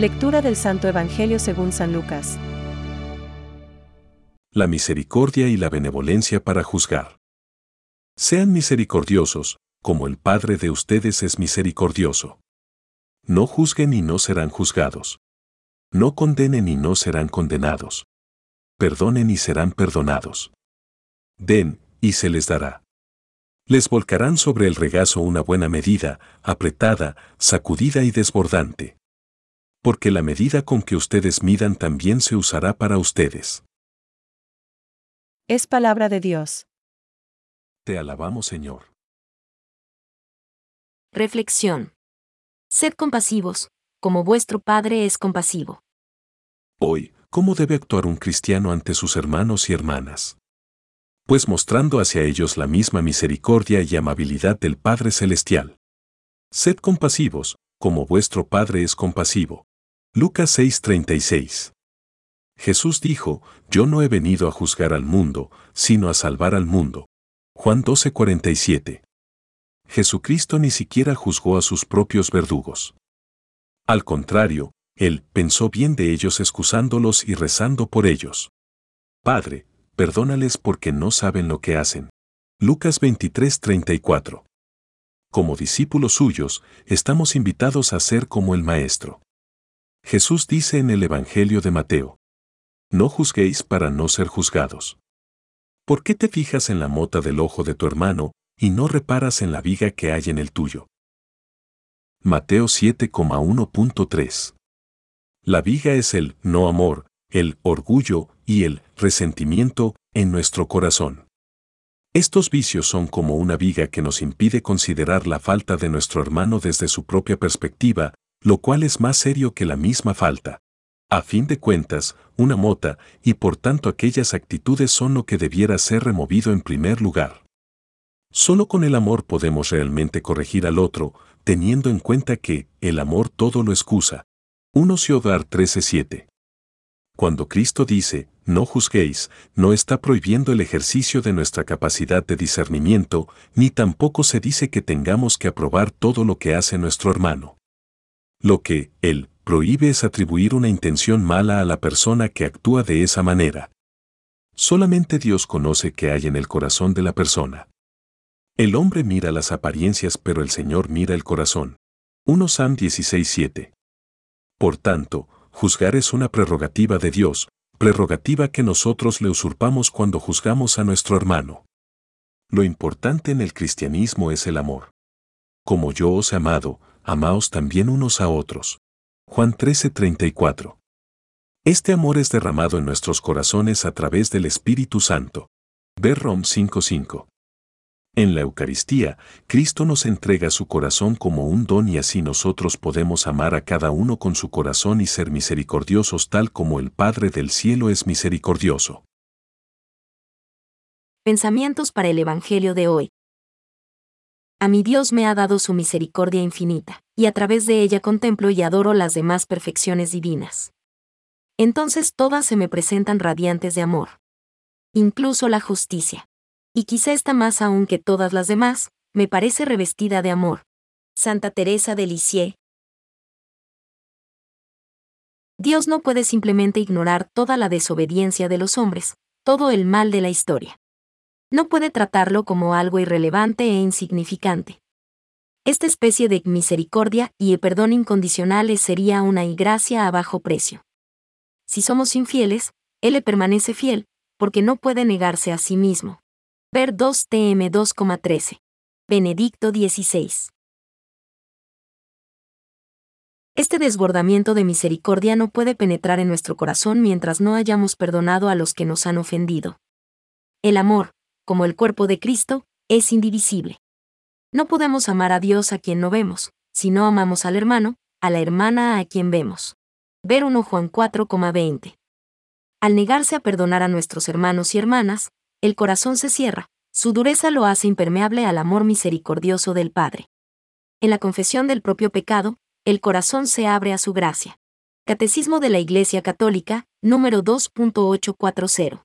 Lectura del Santo Evangelio según San Lucas. La misericordia y la benevolencia para juzgar. Sean misericordiosos, como el Padre de ustedes es misericordioso. No juzguen y no serán juzgados. No condenen y no serán condenados. Perdonen y serán perdonados. Den, y se les dará. Les volcarán sobre el regazo una buena medida, apretada, sacudida y desbordante. Porque la medida con que ustedes midan también se usará para ustedes. Es palabra de Dios. Te alabamos, Señor. Reflexión. Sed compasivos, como vuestro Padre es compasivo. Hoy, ¿cómo debe actuar un cristiano ante sus hermanos y hermanas? Pues mostrando hacia ellos la misma misericordia y amabilidad del Padre Celestial. Sed compasivos, como vuestro Padre es compasivo. Lucas 6:36. Jesús dijo, Yo no he venido a juzgar al mundo, sino a salvar al mundo. Juan 12:47. Jesucristo ni siquiera juzgó a sus propios verdugos. Al contrario, Él pensó bien de ellos excusándolos y rezando por ellos. Padre, perdónales porque no saben lo que hacen. Lucas 23:34. Como discípulos suyos, estamos invitados a ser como el Maestro. Jesús dice en el Evangelio de Mateo, No juzguéis para no ser juzgados. ¿Por qué te fijas en la mota del ojo de tu hermano y no reparas en la viga que hay en el tuyo. Mateo 7,1.3 La viga es el no amor, el orgullo y el resentimiento en nuestro corazón. Estos vicios son como una viga que nos impide considerar la falta de nuestro hermano desde su propia perspectiva, lo cual es más serio que la misma falta. A fin de cuentas, una mota, y por tanto aquellas actitudes son lo que debiera ser removido en primer lugar. Solo con el amor podemos realmente corregir al otro, teniendo en cuenta que el amor todo lo excusa. 1 Ciudad 13:7. Cuando Cristo dice, no juzguéis, no está prohibiendo el ejercicio de nuestra capacidad de discernimiento, ni tampoco se dice que tengamos que aprobar todo lo que hace nuestro hermano. Lo que, Él, prohíbe es atribuir una intención mala a la persona que actúa de esa manera. Solamente Dios conoce qué hay en el corazón de la persona. El hombre mira las apariencias pero el Señor mira el corazón. 1 Sam 16:7. Por tanto, juzgar es una prerrogativa de Dios, prerrogativa que nosotros le usurpamos cuando juzgamos a nuestro hermano. Lo importante en el cristianismo es el amor. Como yo os he amado, amaos también unos a otros. Juan 13:34. Este amor es derramado en nuestros corazones a través del Espíritu Santo. Ver Rom 5:5. En la Eucaristía, Cristo nos entrega su corazón como un don y así nosotros podemos amar a cada uno con su corazón y ser misericordiosos tal como el Padre del Cielo es misericordioso. Pensamientos para el Evangelio de hoy. A mi Dios me ha dado su misericordia infinita, y a través de ella contemplo y adoro las demás perfecciones divinas. Entonces todas se me presentan radiantes de amor. Incluso la justicia y quizá esta más aún que todas las demás, me parece revestida de amor. Santa Teresa de Lisieux. Dios no puede simplemente ignorar toda la desobediencia de los hombres, todo el mal de la historia. No puede tratarlo como algo irrelevante e insignificante. Esta especie de misericordia y perdón incondicionales sería una gracia a bajo precio. Si somos infieles, Él le permanece fiel, porque no puede negarse a sí mismo. Ver 2 TM 2,13. Benedicto 16. Este desbordamiento de misericordia no puede penetrar en nuestro corazón mientras no hayamos perdonado a los que nos han ofendido. El amor, como el cuerpo de Cristo, es indivisible. No podemos amar a Dios a quien no vemos, si no amamos al hermano, a la hermana a quien vemos. Ver 1 Juan 4,20. Al negarse a perdonar a nuestros hermanos y hermanas, el corazón se cierra, su dureza lo hace impermeable al amor misericordioso del Padre. En la confesión del propio pecado, el corazón se abre a su gracia. Catecismo de la Iglesia Católica, número 2.840.